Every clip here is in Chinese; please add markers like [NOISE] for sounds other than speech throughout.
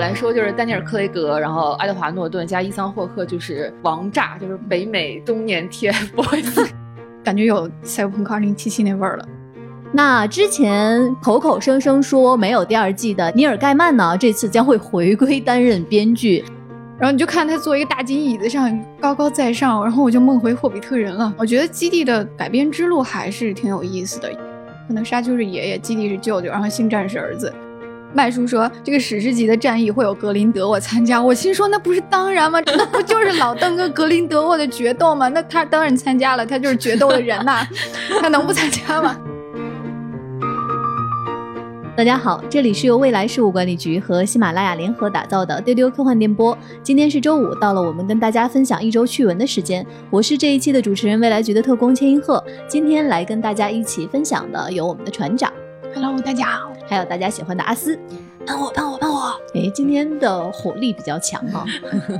来说，就是丹尼尔·克雷格，然后爱德华·诺顿加伊桑·霍克，就是王炸，就是北美中年 TFBOYS，感觉有《赛博朋克2077》那味儿了。那之前口口声声说没有第二季的尼尔·盖曼呢，这次将会回归担任编剧。然后你就看他坐一个大金椅子上高高在上，然后我就梦回霍比特人了。我觉得基地的改编之路还是挺有意思的。可能沙丘是爷爷，基地是舅舅，然后星战是儿子。麦叔说这个史诗级的战役会有格林德沃参加，我心说那不是当然吗？[LAUGHS] 那不就是老邓跟格林德沃的决斗吗？那他当然参加了，他就是决斗的人呐，[LAUGHS] 他能不参加吗？[LAUGHS] 大家好，这里是由未来事务管理局和喜马拉雅联合打造的丢丢科幻电波。今天是周五，到了我们跟大家分享一周趣闻的时间。我是这一期的主持人，未来局的特工千银鹤。今天来跟大家一起分享的有我们的船长，Hello，大家好，还有大家喜欢的阿斯。喷我，喷我，喷我！哎，今天的火力比较强哈，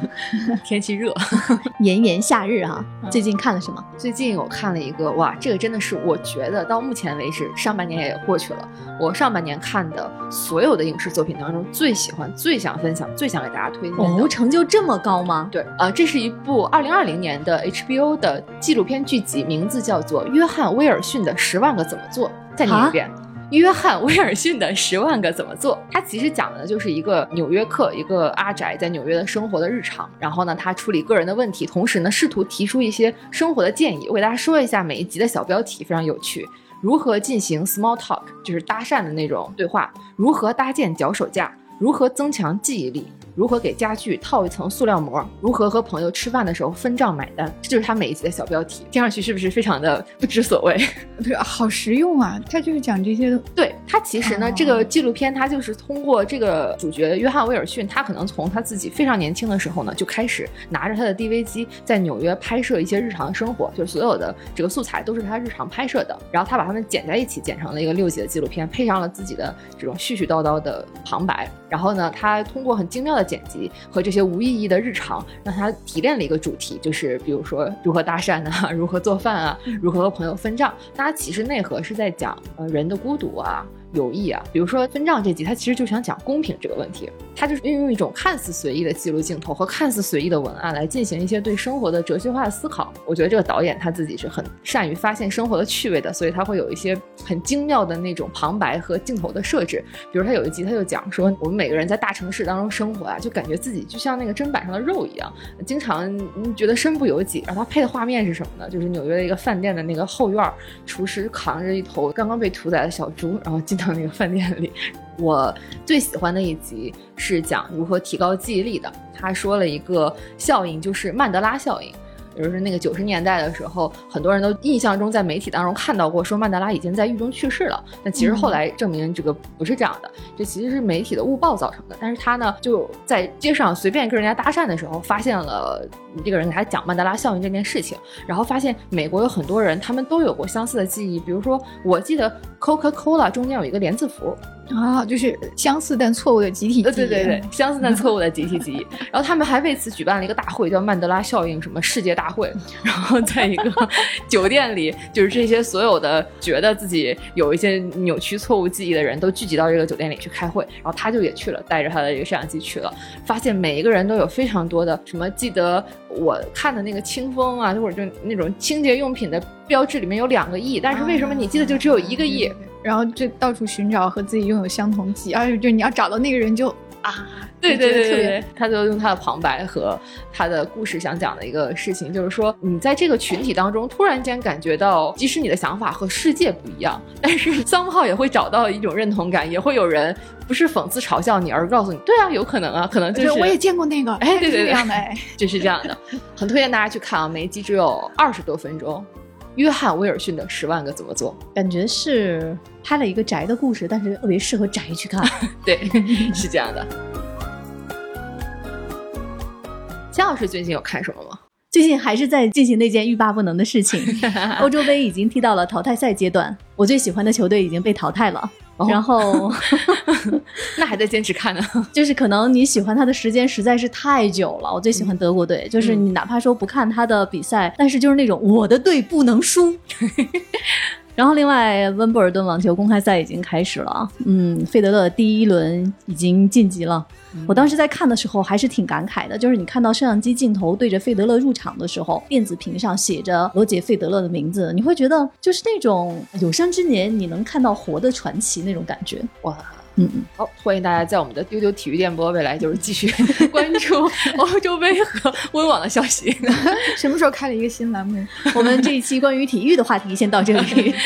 [LAUGHS] 天气热，[LAUGHS] 炎炎夏日哈。最近看了什么？最近我看了一个，哇，这个真的是我觉得到目前为止，上半年也过去了，我上半年看的所有的影视作品当中最喜欢、最想分享、最想给大家推荐的。哦，成就这么高吗？对，呃，这是一部二零二零年的 HBO 的纪录片剧集，名字叫做《约翰威尔逊的十万个怎么做》。再念一遍。约翰威尔逊的十万个怎么做，他其实讲的就是一个纽约客，一个阿宅在纽约的生活的日常。然后呢，他处理个人的问题，同时呢，试图提出一些生活的建议。我给大家说一下每一集的小标题，非常有趣：如何进行 small talk，就是搭讪的那种对话；如何搭建脚手架；如何增强记忆力。如何给家具套一层塑料膜？如何和朋友吃饭的时候分账买单？这就是他每一集的小标题，听上去是不是非常的不知所谓？[LAUGHS] 对，好实用啊！他就是讲这些的。对他其实呢，这个纪录片他就是通过这个主角约翰威尔逊，他可能从他自己非常年轻的时候呢，就开始拿着他的 DV 机在纽约拍摄一些日常的生活，就是所有的这个素材都是他日常拍摄的，然后他把它们剪在一起，剪成了一个六集的纪录片，配上了自己的这种絮絮叨叨的旁白，然后呢，他通过很精妙的。剪辑和这些无意义的日常，让他提炼了一个主题，就是比如说如何搭讪啊，[LAUGHS] 如何做饭啊，如何和朋友分账。大家其实内核是在讲呃人的孤独啊。有意啊，比如说分账这集，他其实就想讲公平这个问题。他就是运用一种看似随意的记录镜头和看似随意的文案来进行一些对生活的哲学化的思考。我觉得这个导演他自己是很善于发现生活的趣味的，所以他会有一些很精妙的那种旁白和镜头的设置。比如他有一集他就讲说，我们每个人在大城市当中生活啊，就感觉自己就像那个砧板上的肉一样，经常觉得身不由己。然后他配的画面是什么呢？就是纽约的一个饭店的那个后院，厨师扛着一头刚刚被屠宰的小猪，然后进。到那个饭店里，我最喜欢的一集是讲如何提高记忆力的。他说了一个效应，就是曼德拉效应。就是那个九十年代的时候，很多人都印象中在媒体当中看到过，说曼德拉已经在狱中去世了。但其实后来证明这个不是这样的，这其实是媒体的误报造成的。但是他呢，就在街上随便跟人家搭讪的时候，发现了这个人给他讲曼德拉效应这件事情，然后发现美国有很多人他们都有过相似的记忆，比如说我记得 Coca Cola 中间有一个连字符。啊，就是相似但错误的集体记忆。对对对，相似但错误的集体记忆。[LAUGHS] 然后他们还为此举办了一个大会，叫曼德拉效应什么世界大会。然后在一个 [LAUGHS] 酒店里，就是这些所有的觉得自己有一些扭曲错误记忆的人都聚集到这个酒店里去开会。然后他就也去了，带着他的这个摄像机去了，发现每一个人都有非常多的什么记得我看的那个清风啊，或者就那种清洁用品的标志里面有两个亿，但是为什么你记得就只有一个亿？然后就到处寻找和自己拥有相同记忆，而且就你要找到那个人就啊，对对对对，他就用他的旁白和他的故事想讲的一个事情，就是说你在这个群体当中突然间感觉到，即使你的想法和世界不一样，但是桑炮也会找到一种认同感，也会有人不是讽刺嘲笑你，而告诉你，对啊，有可能啊，可能就是我也见过那个，哎，对对对，这样的，哎，[LAUGHS] 就是这样的，[LAUGHS] 很推荐大家去看啊，每一集只有二十多分钟。约翰威尔逊的十万个怎么做，感觉是拍了一个宅的故事，但是特别适合宅去看。[LAUGHS] 对，是这样的。姜老师最近有看什么吗？最近还是在进行那件欲罢不能的事情。[LAUGHS] 欧洲杯已经踢到了淘汰赛阶段，我最喜欢的球队已经被淘汰了。然后，[LAUGHS] 那还在坚持看呢？[LAUGHS] 就是可能你喜欢他的时间实在是太久了。我最喜欢德国队，就是你哪怕说不看他的比赛，但是就是那种我的队不能输。[LAUGHS] 然后，另外，温布尔顿网球公开赛已经开始了，嗯，费德勒第一轮已经晋级了。我当时在看的时候还是挺感慨的，就是你看到摄像机镜头对着费德勒入场的时候，电子屏上写着罗杰·费德勒的名字，你会觉得就是那种有生之年你能看到活的传奇那种感觉。哇，嗯嗯，好，欢迎大家在我们的丢丢体育电波未来就是继续 [LAUGHS] 关注 [LAUGHS] 欧洲杯和温网的消息。什么时候开了一个新栏目？我们这一期关于体育的话题先到这里。[LAUGHS]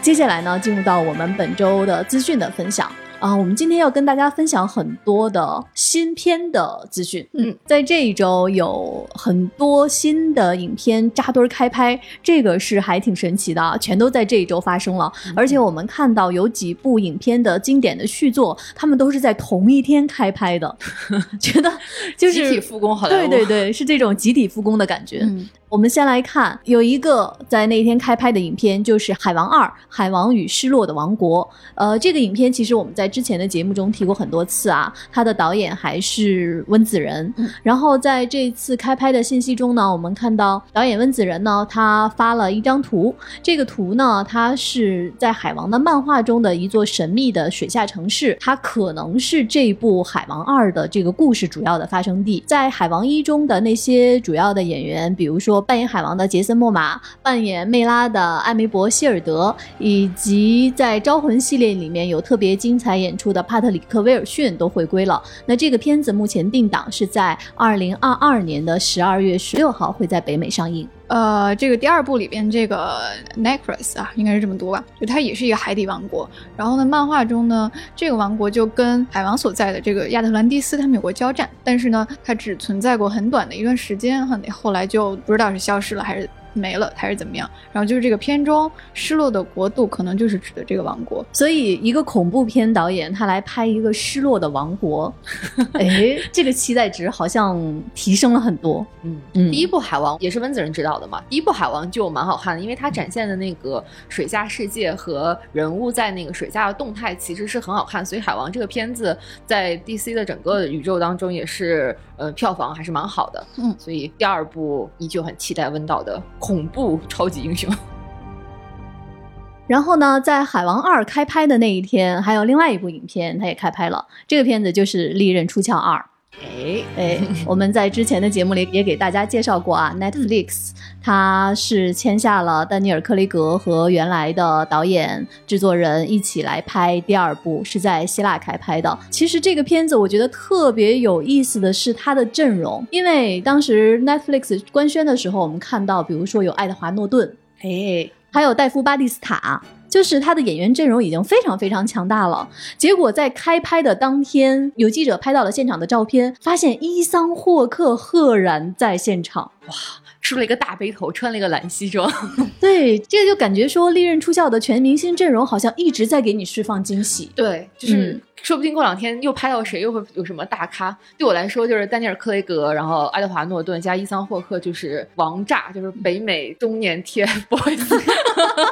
接下来呢，进入到我们本周的资讯的分享啊。我们今天要跟大家分享很多的新片的资讯。嗯，在这一周有很多新的影片扎堆儿开拍，这个是还挺神奇的啊，全都在这一周发生了。而且我们看到有几部影片的经典的续作，他们都是在同一天开拍的，[LAUGHS] 觉得就是集体复工好莱坞对对对，是这种集体复工的感觉。嗯，我们先来看，有一个在那一天开拍的影片，就是《海王二：海王与失落的王国》。呃，这个影片其实我们在之前的节目中提过很多次啊，他的导演还是温子仁。嗯然后在这次开拍的信息中呢，我们看到导演温子仁呢，他发了一张图，这个图呢，它是在海王的漫画中的一座神秘的水下城市，它可能是这部《海王二》的这个故事主要的发生地。在《海王一》中的那些主要的演员，比如说扮演海王的杰森·莫玛，扮演魅拉的艾梅伯·希尔德，以及在《招魂》系列里面有特别精彩演出的帕特里克·威尔逊都回归了。那这个片子目前定档是在二零二二年的十二月十六号会在北美上映。呃，这个第二部里边这个 Necros 啊，应该是这么读吧？就它也是一个海底王国。然后呢，漫画中呢，这个王国就跟海王所在的这个亚特兰蒂斯他们有过交战，但是呢，它只存在过很短的一段时间，哈，后来就不知道是消失了还是没了，还是怎么样。然后就是这个片中失落的国度，可能就是指的这个王国。所以，一个恐怖片导演他来拍一个失落的王国，[LAUGHS] 哎，这个期待值好像提升了很多。嗯嗯第一部《海王》也是温子仁执导的嘛。第一部《海王》就蛮好看的，因为它展现的那个水下世界和人物在那个水下的动态其实是很好看，所以《海王》这个片子在 DC 的整个宇宙当中也是呃票房还是蛮好的。嗯所以第二部依旧很期待温导的恐怖超级英雄。[LAUGHS] 然后呢，在《海王二》开拍的那一天，还有另外一部影片，它也开拍了。这个片子就是《利刃出鞘二》。哎，哎，我们在之前的节目里也给大家介绍过啊，Netflix 它是签下了丹尼尔·克雷格和原来的导演、制作人一起来拍第二部，是在希腊开拍的。其实这个片子我觉得特别有意思的是它的阵容，因为当时 Netflix 官宣的时候，我们看到，比如说有爱德华·诺顿，哎，还有戴夫·巴蒂斯塔，就是他的演员阵容已经非常非常强大了。结果在开拍的当天，有记者拍到了现场的照片，发现伊桑·霍克赫然在现场。哇梳了一个大背头，穿了一个蓝西装。[LAUGHS] 对，这个就感觉说《利刃出鞘》的全明星阵容好像一直在给你释放惊喜。对，就是、嗯说不定过两天又拍到谁，又会有什么大咖。对我来说，就是丹尼尔·克雷格，然后爱德华·诺顿加伊桑·霍克，就是王炸，就是北美中年 TFBOYS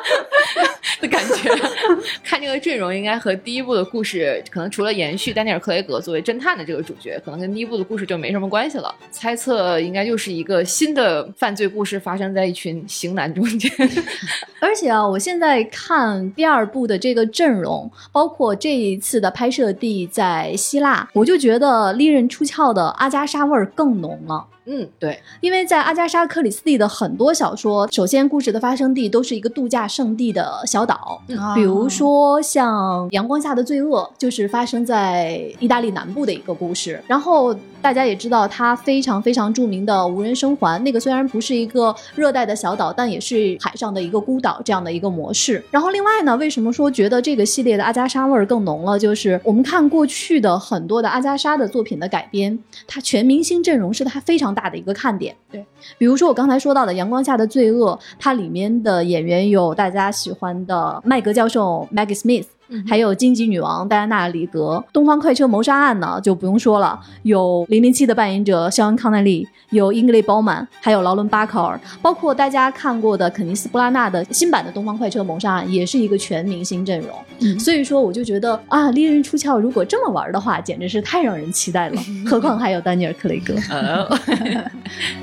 [LAUGHS] 的感觉。[LAUGHS] 看这个阵容，应该和第一部的故事，可能除了延续丹尼尔·克雷格作为侦探的这个主角，可能跟第一部的故事就没什么关系了。猜测应该就是一个新的犯罪故事发生在一群型男中间。[LAUGHS] 而且啊，我现在看第二部的这个阵容，包括这一次的拍摄地在希腊，我就觉得《利刃出鞘》的阿加莎味儿更浓了。嗯，对，因为在阿加莎·克里斯蒂的很多小说，首先故事的发生地都是一个度假胜地的小岛，啊比如说像《阳光下的罪恶》，就是发生在意大利南部的一个故事。然后大家也知道，它非常非常著名的无人生还，那个虽然不是一个热带的小岛，但也是海上的一个孤岛这样的一个模式。然后另外呢，为什么说觉得这个系列的阿加莎味儿更浓了？就是我们看过去的很多的阿加莎的作品的改编，它全明星阵容是它非常大的一个看点。对，比如说我刚才说到的《阳光下的罪恶》，它里面的演员有大家喜欢的麦格教授 Maggie Smith。还有荆棘女王戴安娜·里格，《东方快车谋杀案》呢就不用说了，有零零七的扮演者肖恩·康奈利，有英格丽·褒曼，还有劳伦·巴考尔，包括大家看过的肯尼斯·布拉纳的新版的《东方快车谋杀案》，也是一个全明星阵容。嗯所以说，我就觉得啊，《利刃出鞘》如果这么玩的话，简直是太让人期待了。何况还有丹尼尔·克雷格。呃，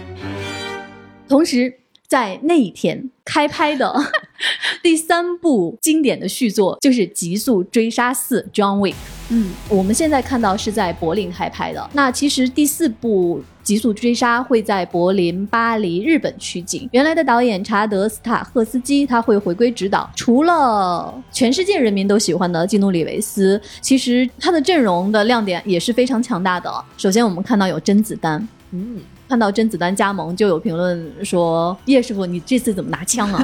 [LAUGHS] 同时，在那一天开拍的 [LAUGHS] 第三部经典的续作就是《极速追杀四》（John Wick）。嗯，我们现在看到是在柏林开拍的。那其实第四部《极速追杀》会在柏林、巴黎、日本取景。原来的导演查德·斯塔赫斯基他会回归执导。除了全世界人民都喜欢的基努·里维斯，其实他的阵容的亮点也是非常强大的。首先，我们看到有甄子丹。嗯，看到甄子丹加盟，就有评论说：“叶师傅，你这次怎么拿枪啊？”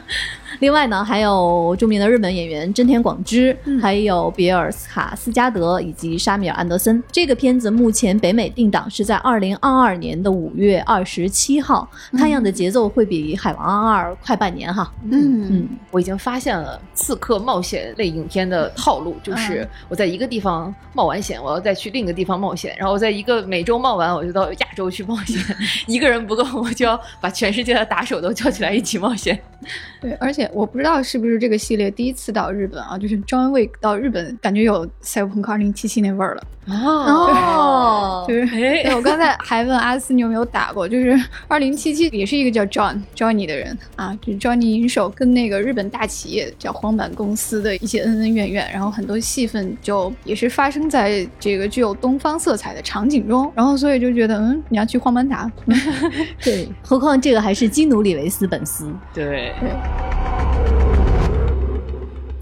[LAUGHS] 另外呢，还有著名的日本演员真田广之，还有比尔斯卡斯加德以及沙米尔安德森。这个片子目前北美定档是在二零二二年的五月二十七号，看样子节奏会比《海王二》快半年哈。嗯嗯，我已经发现了刺客冒险类影片的套路，就是我在一个地方冒完险，我要再去另一个地方冒险，然后在一个美洲冒完，我就到亚洲去冒险。[LAUGHS] 一个人不够，我就要把全世界的打手都叫起来一起冒险。对，而且我不知道是不是这个系列第一次到日本啊，就是 John Wick 到日本，感觉有《赛博朋克2077》那味儿了。哦，就是，哎对我刚才还问阿斯你有没有打过，就是二零七七也是一个叫 John Johnny 的人啊，就是 Johnny 银手跟那个日本大企业叫荒坂公司的一些恩恩怨怨，然后很多戏份就也是发生在这个具有东方色彩的场景中，然后所以就觉得嗯，你要去荒坂打，[LAUGHS] 嗯对，何况这个还是基努里维斯本斯。对，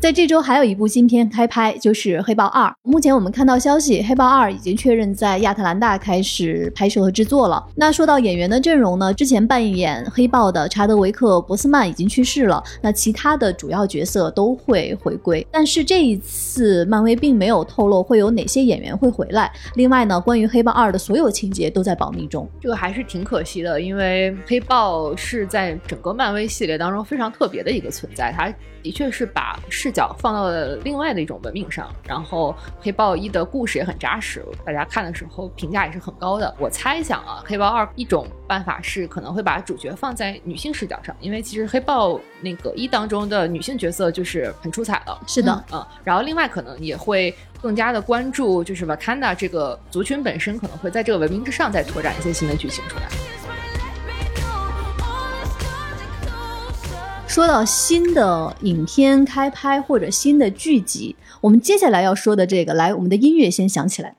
在这周还有一部新片开拍，就是《黑豹二》。目前我们看到消息，《黑豹二》已经确认在亚特兰大开始拍摄和制作了。那说到演员的阵容呢，之前扮演黑豹的查德维克·博斯曼已经去世了，那其他的主要角色都会回归。但是这一次，漫威并没有透露会有哪些演员会回来。另外呢，关于《黑豹二》的所有情节都在保密中。这个还是挺可惜的，因为黑豹是在整个漫威系列当中非常特别的一个存在，它的确是把视角放到了另外的一种文明上。然后黑豹一的故事也很扎实，大家看的时候评价也是很高的。我猜想啊，黑豹二一种办法是可能会把主角放在女性视角上，因为其实黑豹那个一当中的女性角色就是很出彩了。是的，嗯，然后另外可能也会更加的关注，就是 Wakanda 这个族群本身可能会在这个文明之上再拓展一些新的剧情出来。说到新的影片开拍或者新的剧集，我们接下来要说的这个，来，我们的音乐先响起来。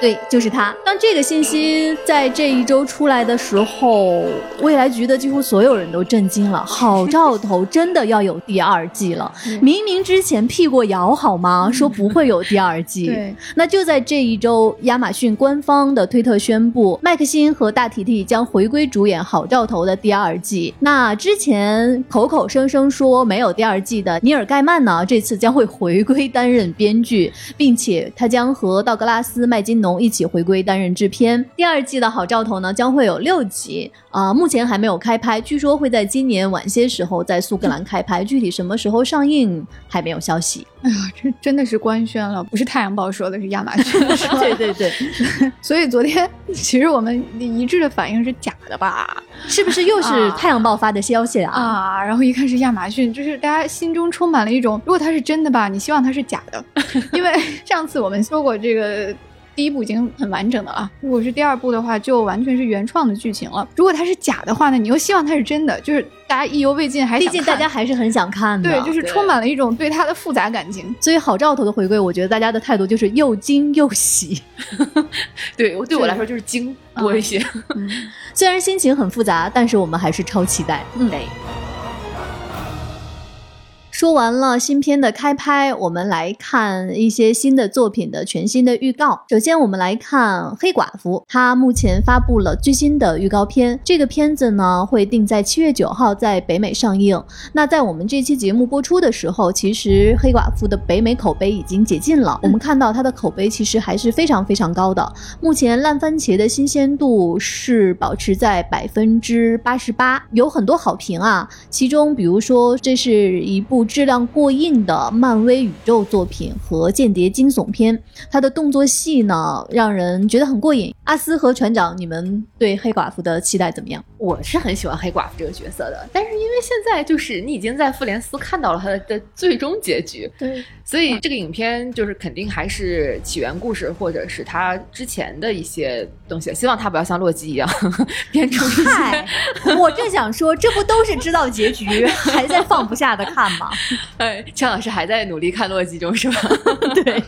对，就是他。当这个信息在这一周出来的时候，未来局的几乎所有人都震惊了。好兆头真的要有第二季了，[LAUGHS] 明明之前辟过谣好吗？说不会有第二季。[LAUGHS] 对，那就在这一周，亚马逊官方的推特宣布，麦克辛和大提提将回归主演《好兆头》的第二季。那之前口口声声说没有第二季的尼尔盖曼呢，这次将会回归担任编剧，并且他将和道格拉斯麦金农一起回归担任制片。第二季的《好兆头》呢，将会有六集，啊、目前还没有开拍，据说会在今年晚些时候在苏格兰开拍，具体什么时候上映还没有消息。[LAUGHS] 哎呀，这真的是官宣了，不是太阳报说的，是亚马逊 [LAUGHS] 说的。对对对，所以昨天其实我们一致的反应是假的吧？是不是又是啊太阳报发的消息啊？啊，然后一看是亚马逊，就是大家心中充满了一种，如果它是真的吧，你希望它是假的，[LAUGHS] 因为上次我们说过这个。第一部已经很完整的了，如果是第二部的话，就完全是原创的剧情了。如果它是假的话呢，你又希望它是真的，就是大家意犹未尽，还毕竟大家还是很想看的。对，就是充满了一种对它的复杂感情。所以好兆头的回归，我觉得大家的态度就是又惊又喜。[LAUGHS] 对我对我来说就是惊多一些。嗯，虽然心情很复杂，但是我们还是超期待。嗯，对。说完了新片的开拍，我们来看一些新的作品的全新的预告。首先，我们来看《黑寡妇》，它目前发布了最新的预告片。这个片子呢，会定在七月九号在北美上映。那在我们这期节目播出的时候，其实《黑寡妇》的北美口碑已经解禁了。我们看到它的口碑其实还是非常非常高的。目前烂番茄的新鲜度是保持在百分之八十八，有很多好评啊。其中，比如说这是一部质量过硬的漫威宇宙作品和间谍惊悚片，它的动作戏呢让人觉得很过瘾。阿斯和船长，你们对黑寡妇的期待怎么样？我是很喜欢黑寡妇这个角色的，但是因为现在就是你已经在复联四看到了他的最终结局，对，所以这个影片就是肯定还是起源故事或者是他之前的一些东西。希望他不要像洛基一样 [LAUGHS] 编出一些。嗨，[LAUGHS] 我正想说，这不都是知道结局 [LAUGHS] 还在放不下的看吗？哎，陈老师还在努力看洛基中是吧？对，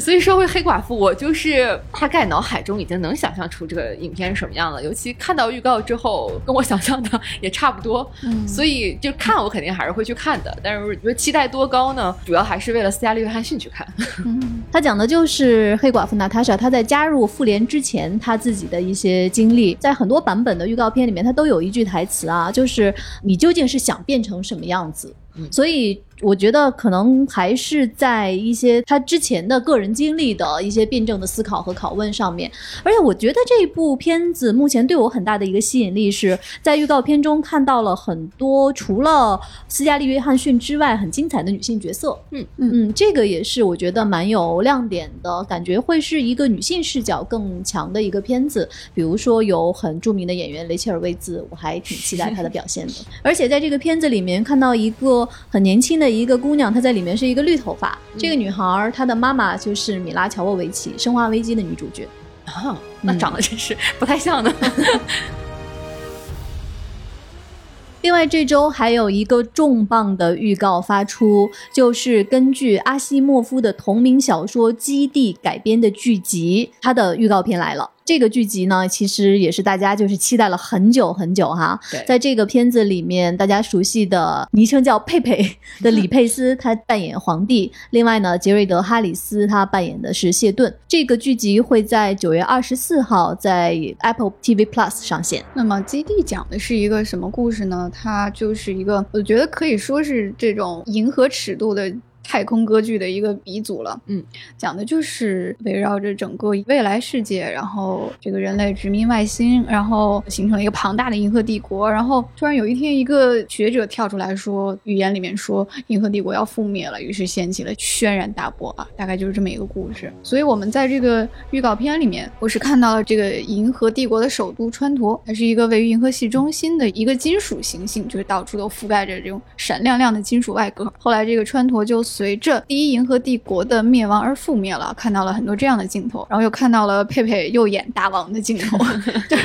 所以说回黑寡妇，我就是大概脑海中已经能想象出这个影片是什么样了，尤其看到预告之后，跟我想象的 [LAUGHS] 也差不多。嗯所以就看我肯定还是会去看的，但是你说期待多高呢？主要还是为了斯嘉丽·约翰逊去看。嗯 [LAUGHS] 他讲的就是黑寡妇娜塔莎，她在加入复联之前，她自己的一些经历，在很多版本的预告片里面，她都有一句台词啊，就是你究竟是想变成什么样子？嗯所以我觉得可能还是在一些他之前的个人经历的一些辩证的思考和拷问上面。而且我觉得这部片子目前对我很大的一个吸引力是在预告片中看到了很多除了斯嘉丽·约翰逊之外很精彩的女性角色。嗯嗯，这个也是我觉得蛮有亮点的，感觉会是一个女性视角更强的一个片子。比如说有很著名的演员雷切尔·魏兹，我还挺期待她的表现的。[LAUGHS] 而且在这个片子里面看到一个很年轻的一个姑娘，她在里面是一个绿头发。这个女孩儿她的妈妈就是米拉·乔沃维奇，《生化危机》的女主角。啊，那嗯长得真是 [LAUGHS] 不太像呢。[LAUGHS] 另外，这周还有一个重磅的预告发出，就是根据阿西莫夫的同名小说《基地》改编的剧集，它的预告片来了。这个剧集呢，其实也是大家就是期待了很久很久哈。对在这个片子里面，大家熟悉的昵称叫佩佩 [LAUGHS] 的李佩斯，他扮演皇帝；另外呢，杰瑞德·哈里斯他扮演的是谢顿。这个剧集会在九月二十四号在 Apple TV Plus 上线。那么《基地》讲的是一个什么故事呢？它就是一个，我觉得可以说是这种银河尺度的。太空歌剧的一个鼻祖了，嗯，讲的就是围绕着整个未来世界，然后这个人类殖民外星，然后形成了一个庞大的银河帝国，然后突然有一天，一个学者跳出来说，预言里面说银河帝国要覆灭了，于是掀起了轩然大波啊，大概就是这么一个故事。所以我们在这个预告片里面，我是看到了这个银河帝国的首都川陀，它是一个位于银河系中心的一个金属行星，就是到处都覆盖着这种闪亮亮的金属外壳。后来这个川陀就随着第一银河帝国的灭亡而覆灭了，看到了很多这样的镜头，然后又看到了佩佩又演大王的镜头。[LAUGHS] 对，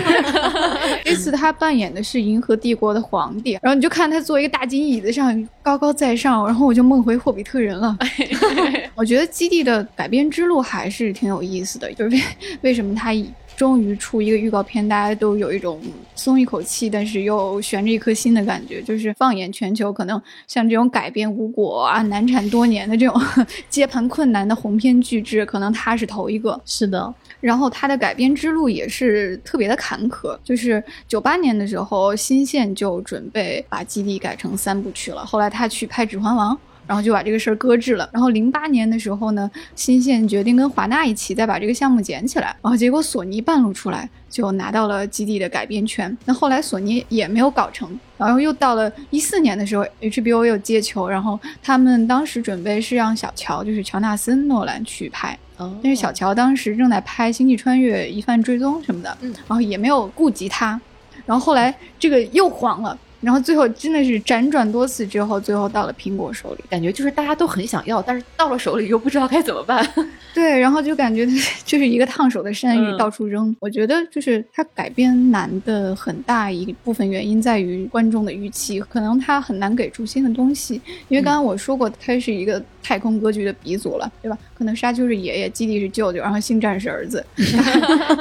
这次他扮演的是银河帝国的皇帝，然后你就看他坐一个大金椅子上高高在上，然后我就梦回霍比特人了。[LAUGHS] 我觉得基地的改编之路还是挺有意思的，就是为为什么他以终于出一个预告片，大家都有一种松一口气，但是又悬着一颗心的感觉。就是放眼全球，可能像这种改编无果啊、难产多年的这种 [LAUGHS] 接盘困难的鸿篇巨制，可能他是头一个。是的，然后他的改编之路也是特别的坎坷，就是九八年的时候，新线就准备把基地改成三部曲了，后来他去拍《指环王》。然后就把这个事儿搁置了。然后零八年的时候呢，新线决定跟华纳一起再把这个项目捡起来。然后结果索尼半路出来，就拿到了基地的改编权。那后来索尼也没有搞成。然后又到了一四年的时候，HBO 又接球，然后他们当时准备是让小乔，就是乔纳森·诺兰去拍。哦但是小乔当时正在拍《星际穿越：疑犯追踪》什么的，嗯然后也没有顾及他，然后后来这个又黄了，然后最后真的是辗转多次之后，最后到了苹果手里。感觉就是大家都很想要，但是到了手里又不知道该怎么办。[LAUGHS] 对，然后就感觉 [LAUGHS] 就是一个烫手的山芋嗯到处扔。我觉得就是它改编难的很大一部分原因在于观众的预期，可能它很难给出新的东西。因为刚刚我说过，它是一个太空歌剧的鼻祖了，对吧？可能沙丘是爷爷，基地是舅舅，然后星战是儿子，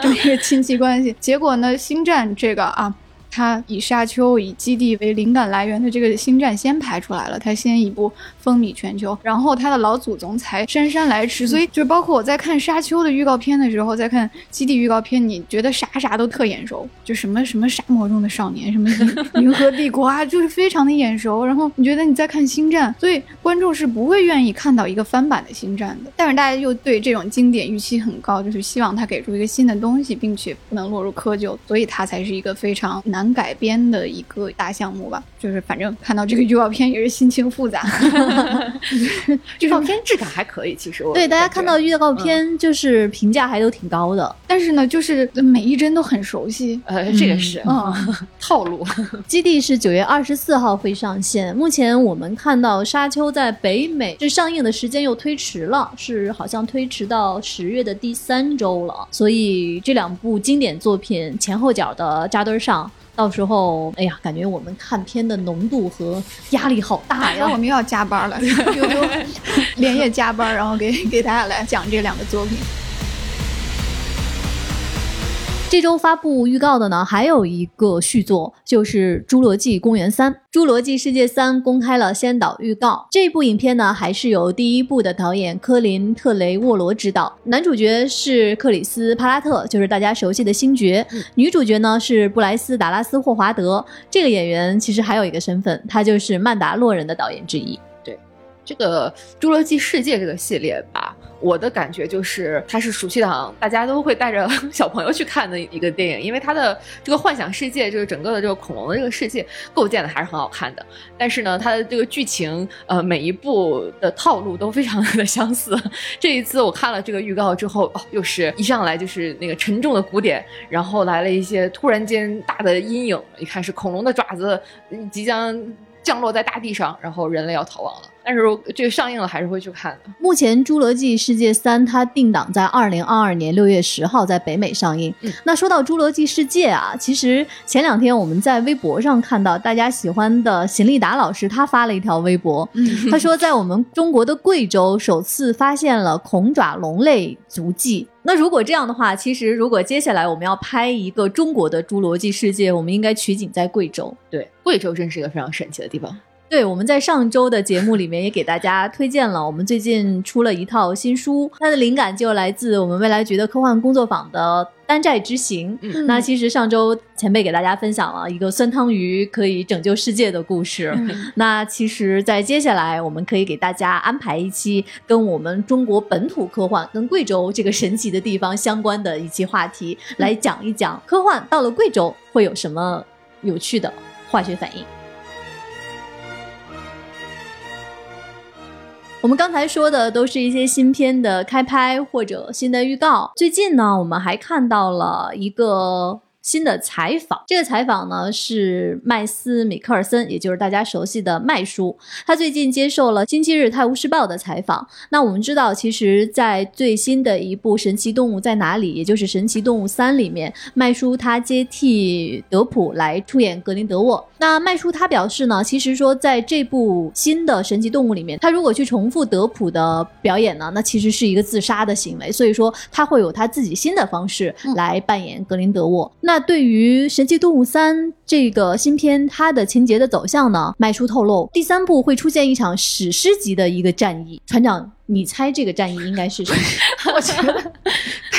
这么一个亲戚关系。结果呢，星战这个啊。它以沙丘、以基地为灵感来源的这个星战先拍出来了，他先一部风靡全球，然后他的老祖宗才姗姗来迟。所以就是包括我在看沙丘的预告片的时候，在看基地预告片，你觉得啥啥都特眼熟，就什么什么沙漠中的少年，什么银银河帝国啊，就是非常的眼熟。然后你觉得你在看星战，所以观众是不会愿意看到一个翻版的星战的。但是大家又对这种经典预期很高，就是希望他给出一个新的东西，并且不能落入窠臼，所以它才是一个非常难。难改编的一个大项目吧。就是反正看到这个预告片也是心情复杂。[LAUGHS] [LAUGHS] 预告片质感还可以，其实我对大家看到预告嗯片就是评价还都挺高的。但是呢，就是每一帧都很熟悉。呃，这个是嗯，[LAUGHS] 套路。基地是九月二十四号会上线，目前我们看到《沙丘》在北美这上映的时间又推迟了，是好像推迟到十月的第三周了。所以这两部经典作品前后脚的扎堆上，到时候哎呀，感觉我们看片的浓度和压力好大呀我。们又要加班了，[LAUGHS] 悠悠 [LAUGHS] 连夜加班，然后给给大家来讲这两个作品。这周发布预告的呢，还有一个续作，就是《侏罗纪公园三》。《侏罗纪世界三》公开了先导预告。这部影片呢，还是由第一部的导演科林·特雷沃罗执导，男主角是克里斯·帕拉特，就是大家熟悉的星爵；女主角呢是布莱斯·达拉斯·霍华德。这个演员其实还有一个身份，他就是《曼达洛人》的导演之一。对这个《侏罗纪世界》这个系列吧，我的感觉就是它是暑期档大家都会带着 [LAUGHS] 小朋友去看的一个电影，因为它的这个幻想世界，就是整个的这个恐龙的这个世界构建的还是很好看的。但是呢，它的这个剧情，呃，每一部的套路都非常的 [LAUGHS] 相似。这一次我看了这个预告之后，哦，又是一上来就是那个沉重的鼓点，然后来了一些突然间大的阴影，一看是恐龙的爪子即将降落在大地上，然后人类要逃亡了。但是这个上映了还是会去看的。目前《侏罗纪世界三》它定档在二零二二年六月十号在北美上映。嗯那说到《侏罗纪世界》啊，其实前两天我们在微博上看到大家喜欢的邢立达老师，他发了一条微博，他说在我们中国的贵州首次发现了恐爪龙类足迹。那如果这样的话，其实如果接下来我们要拍一个中国的《侏罗纪世界》，我们应该取景在贵州。对，贵州真是一个非常神奇的地方。对，我们在上周的节目里面也给大家推荐了，我们最近出了一套新书，它的灵感就来自我们未来局的科幻工作坊的《丹寨之行》。嗯那其实上周前辈给大家分享了一个酸汤鱼可以拯救世界的故事。那其实，在接下来我们可以给大家安排一期跟我们中国本土科幻、跟贵州这个神奇的地方相关的一期话题，来讲一讲科幻到了贵州会有什么有趣的化学反应。我们刚才说的都是一些新片的开拍或者新的预告。最近呢，我们还看到了一个新的采访。这个采访呢是麦斯·米克尔森，也就是大家熟悉的麦叔。他最近接受了《星期日泰晤士报》的采访。那我们知道，其实，在最新的一部《神奇动物在哪里》，也就是《神奇动物三》里面，麦叔他接替德普来出演格林德沃。那麦叔他表示呢，其实说在这部新的神奇动物里面，他如果去重复德普的表演呢，那其实是一个自杀的行为。所以说他会有他自己新的方式来扮演格林德沃。那对于神奇动物三这个新片，它的情节的走向呢，麦叔透露，第三部会出现一场史诗级的一个战役。船长，你猜这个战役应该是什么？[LAUGHS] 我觉得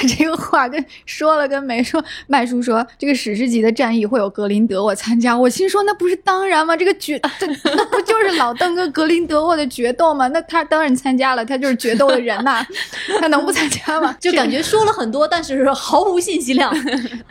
[LAUGHS] 这个话跟说了跟没说。麦叔说这个史诗级的战役会有格林德沃参加，我心说那不是当然吗？这个决 [LAUGHS] 这那不就是老邓跟格林德沃的决斗吗？那他当然参加了，他就是决斗的人呐、[LAUGHS] 他能不参加吗？就感觉说了很多，但是毫无信息量。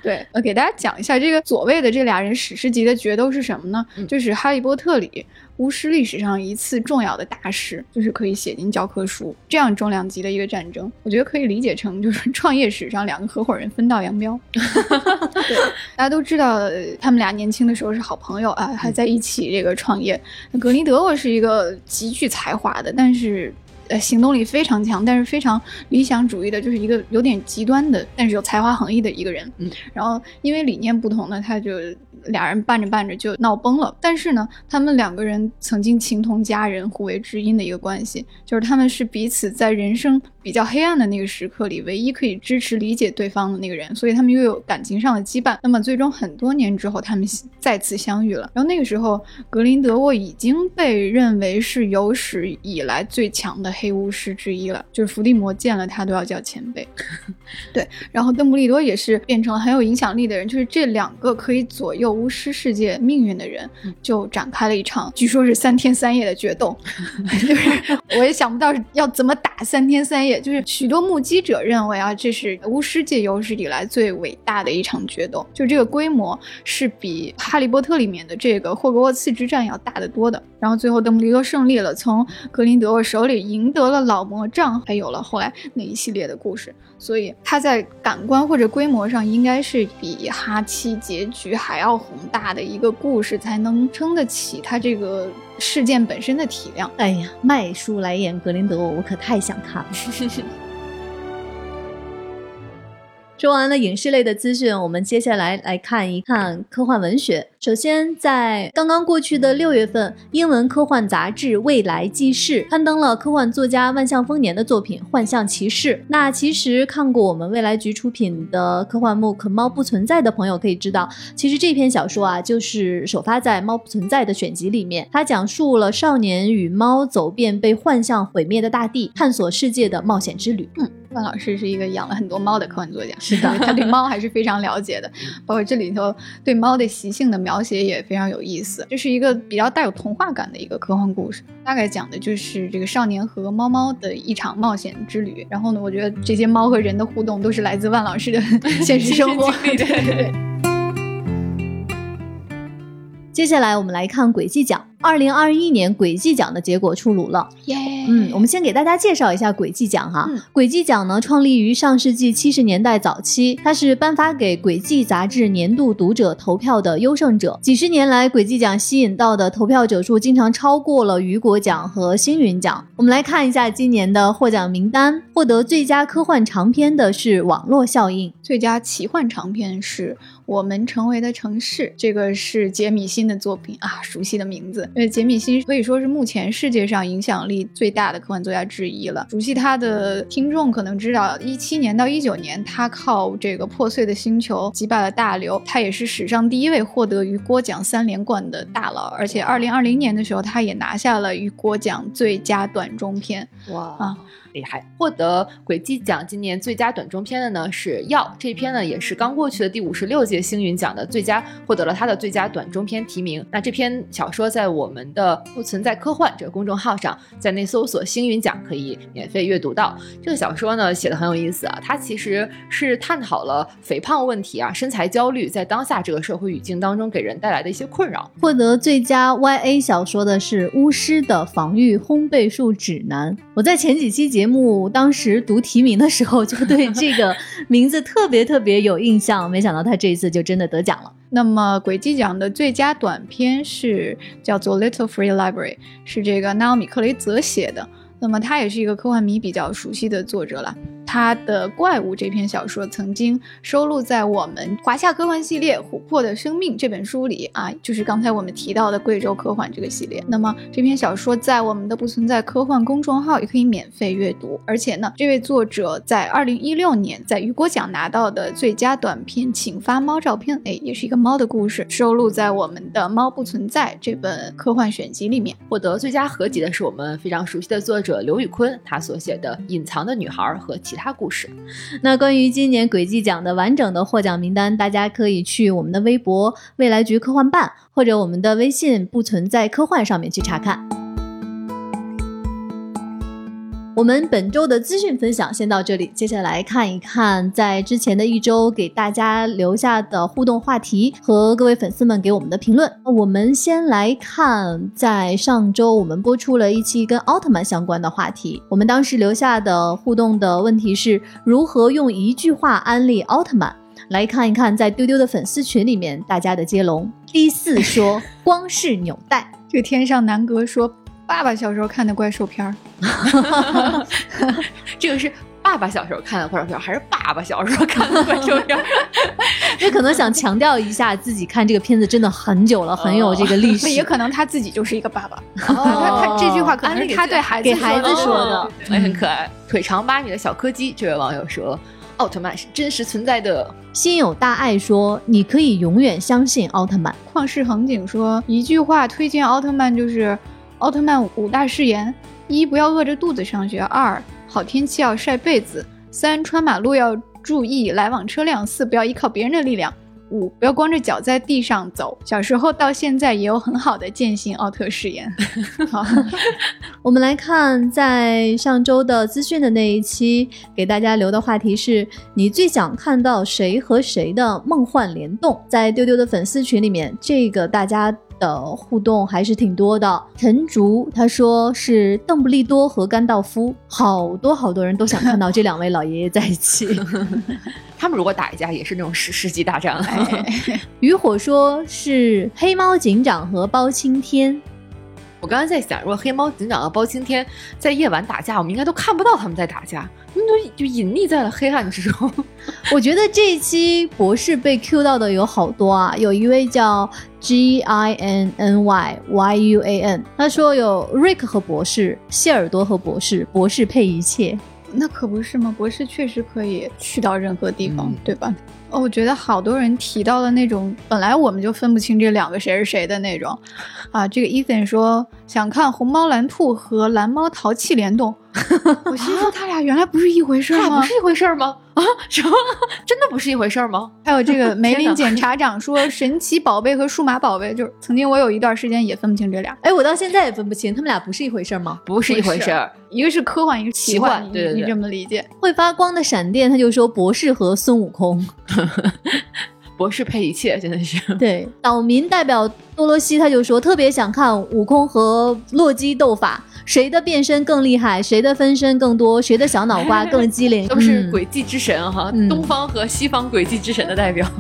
对，呃，给大家讲一下这个所谓的这俩人史诗级的决斗是什么呢？嗯就是《哈利波特》里巫师历史上一次重要的大事，就是可以写进教科书这样重量级的一个战争。我觉得可以理解成就是 [LAUGHS] 创业史上两个合伙人分道扬镳。[LAUGHS] 对，大家都知道呃他们俩年轻的时候是好朋友啊，还在一起这个创业。那格林德沃是一个极具才华的，但是。呃，行动力非常强，但是非常理想主义的，就是一个有点极端的，但是有才华横溢的一个人。嗯，然后因为理念不同呢，他就俩人拌着拌着就闹崩了。但是呢，他们两个人曾经情同家人、互为知音的一个关系，就是他们是彼此在人生比较黑暗的那个时刻里唯一可以支持、理解对方的那个人，所以他们又有感情上的羁绊。那么最终很多年之后，他们再次相遇了。然后那个时候，格林德沃已经被认为是有史以来最强的黑巫师之一了，就是伏地魔见了他都要叫前辈。[LAUGHS] 对，然后邓布利多也是变成了很有影响力的人，就是这两个可以左右有巫师世界命运的人，就展开了一场据说是三天三夜的决斗。[LAUGHS] 就是我也想不到要怎么打三天三夜。就是许多目击者认为啊，这是巫师界有史以来最伟大的一场决斗。就这个规模是比《哈利波特》里面的这个霍格沃茨之战要大得多的。然后最后邓布利多胜利了，从格林德沃手里赢得了老魔杖，还有了后来那一系列的故事。所以他在感官或者规模上应该是比哈七结局还要宏大的一个故事，才能撑得起他这个事件本身的体量。哎呀，麦叔来演格林德沃，我可太想看了。[LAUGHS] 说完了影视类的资讯，我们接下来来看一看科幻文学。首先，在刚刚过去的六月份，英文科幻杂志《未来纪事》刊登了科幻作家万象丰年的作品《幻象骑士》。那其实看过我们未来局出品的科幻木《可《猫不存在》的朋友可以知道，其实这篇小说啊，就是首发在《猫不存在》的选集里面。它讲述了少年与猫走遍被幻象毁灭的大地，探索世界的冒险之旅。嗯。万老师是一个养了很多猫的科幻作家，是的，他对猫还是非常了解的，[LAUGHS] 包括这里头对猫的习性的描写也非常有意思。这是一个比较带有童话感的一个科幻故事，大概讲的就是这个少年和猫猫的一场冒险之旅。然后呢，我觉得这些猫和人的互动都是来自万老师的现实生活。对对对。接下来我们来看轨迹奖。二零二一年轨迹奖的结果出炉了，耶！嗯，我们先给大家介绍一下轨迹奖哈。轨迹奖呢，创立于上世纪七十年代早期，它是颁发给轨迹杂志年度读者投票的优胜者。几十年来，轨迹奖吸引到的投票者数经常超过了雨果奖和星云奖。我们来看一下今年的获奖名单，获得最佳科幻长篇的是《网络效应》，最佳奇幻长篇是我们成为的城市，这个是杰米辛的作品啊，熟悉的名字。因为杰米辛可以说是目前世界上影响力最大的科幻作家之一了。熟悉他的听众可能知道，一七年到一九年，他靠这个破碎的星球击败了大刘，他也是史上第一位获得雨果奖三连冠的大佬。而且二零二零年的时候，他也拿下了雨果奖最佳短中篇。哇啊！厉害！获得轨迹奖今年最佳短中篇的呢是《药》这篇呢，也是刚过去的第五十六届星云奖的最佳，获得了他的最佳短中篇提名。那这篇小说在我们的不存在科幻这个公众号上，在内搜索“星云奖”可以免费阅读到。这个小说呢写的很有意思啊，它其实是探讨了肥胖问题啊、身材焦虑在当下这个社会语境当中给人带来的一些困扰。获得最佳 YA 小说的是《巫师的防御烘焙术指南》。我在前几期节节目当时读提名的时候，就对这个 [LAUGHS] 名字特别特别有印象。没想到他这一次就真的得奖了。那么轨迹奖的最佳短片是叫做《Little Free Library》，是这个纳奥米克雷泽写的。那么他也是一个科幻迷比较熟悉的作者了。他的《怪物》这篇小说曾经收录在我们华夏科幻系列《琥珀的生命》这本书里啊，就是刚才我们提到的贵州科幻这个系列。那么这篇小说在我们的不存在科幻公众号也可以免费阅读。而且呢，这位作者在二零一六年在雨果奖拿到的最佳短篇《请发猫照片》，哎，也是一个猫的故事，收录在我们的《猫不存在》这本科幻选集里面。获得最佳合集的是我们非常熟悉的作者刘宇坤，他所写的《隐藏的女孩》和其他。他故事，那关于今年轨迹奖的完整的获奖名单，大家可以去我们的微博“未来局科幻办”或者我们的微信“不存在科幻”上面去查看。我们本周的资讯分享先到这里，接下来看一看在之前的一周给大家留下的互动话题和各位粉丝们给我们的评论。我们先来看，在上周我们播出了一期跟奥特曼相关的话题，我们当时留下的互动的问题是如何用一句话安利奥特曼。来看一看在丢丢的粉丝群里面大家的接龙。第四说光是纽带，这天上南阁说。爸爸小时候看的怪兽片儿，[LAUGHS] 这个是爸爸小时候看的怪兽片儿，还是爸爸小时候看的怪兽片儿？[LAUGHS] 也可能想强调一下自己看这个片子真的很久了，很有这个历史。也可能他自己就是一个爸爸。他他这句话可能是他对孩子给孩子说的，也很可爱。腿长八米的小柯基，这位网友说：“奥特曼是真实存在的。”心有大爱说：“你可以永远相信奥特曼。”旷世恒景说：“一句话推荐奥特曼就是。”奥特曼五大誓言：一、不要饿着肚子上学；二、好天气要晒被子；三、穿马路要注意来往车辆；四、不要依靠别人的力量；五，不要光着脚在地上走。小时候到现在也有很好的践行奥特誓言。好，[LAUGHS] 我们来看，在上周的资讯的那一期，给大家留的话题是你最想看到谁和谁的梦幻联动。在丢丢的粉丝群里面，这个大家。的互动还是挺多的。陈竹他说是邓布利多和甘道夫，好多好多人都想看到这两位老爷爷在一起。[LAUGHS] 他们如果打一架，也是那种世世纪大战。[LAUGHS] 渔火说是黑猫警长和包青天。我刚才在想，如果黑猫警长和包青天在夜晚打架，我们应该都看不到他们在打架，他们都就隐匿在了黑暗之中。[LAUGHS] 我觉得这一期博士被 Q 到的有好多啊，有一位叫 G I N N Y Y U A N，他说有 Rick 和博士，谢耳朵和博士，博士配一切，那可不是吗？博士确实可以去到任何地方，对吧？哦，我觉得好多人提到了那种本来我们就分不清这两个谁是谁的那种，啊，这个 Ethan 说想看红猫蓝兔和蓝猫淘气联动，[LAUGHS] 我心说他俩原来不是一回事吗？不是一回事吗？啊，什么？真的不是一回事吗？[LAUGHS] 还有这个梅林检察长说神奇宝贝和数码宝贝，就是曾经我有一段时间也分不清这俩，哎，我到现在也分不清，他们俩不是一回事吗？不是一回事，一个是科幻，一个是奇幻，对对对，你这么理解？会发光的闪电，他就说博士和孙悟空。[LAUGHS] 博士配一切，真的是 [LAUGHS] 对。岛民代表多罗西，他就说特别想看悟空和洛基斗法，谁的变身更厉害，谁的分身更多，谁的小脑瓜更机灵，[LAUGHS] 都是诡计之神哈，东方和西方诡计之神的代表。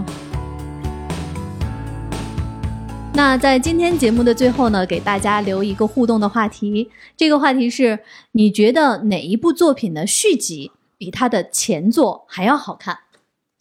那在今天节目的最后呢，给大家留一个互动的话题，这个话题是你觉得哪一部作品的续集比它的前作还要好看？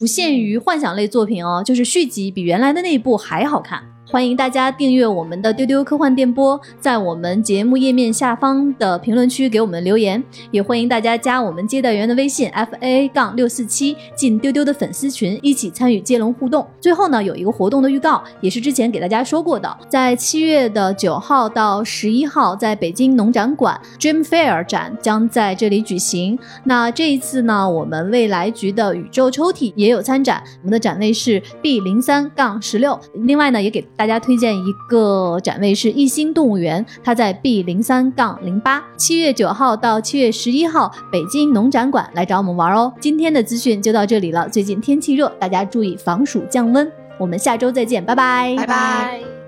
不限于幻想类作品哦，就是续集比原来的那一部还好看。欢迎大家订阅我们的丢丢科幻电波，在我们节目页面下方的评论区给我们留言，也欢迎大家加我们接待员的微信 f a 杠六四七进丢丢的粉丝群，一起参与接龙互动。最后呢，有一个活动的预告，也是之前给大家说过的，在七月的九号到十一号，在北京农展馆 Dream Fair 展将在这里举行。那这一次呢，我们未来局的宇宙抽屉也有参展，我们的展位是 B 零三杠十六。另外呢，也给大家推荐一个展位是一星动物园，它在 B 零三杠零八，七月九号到七月十一号，北京农展馆来找我们玩哦。今天的资讯就到这里了，最近天气热，大家注意防暑降温。我们下周再见，拜拜，拜拜。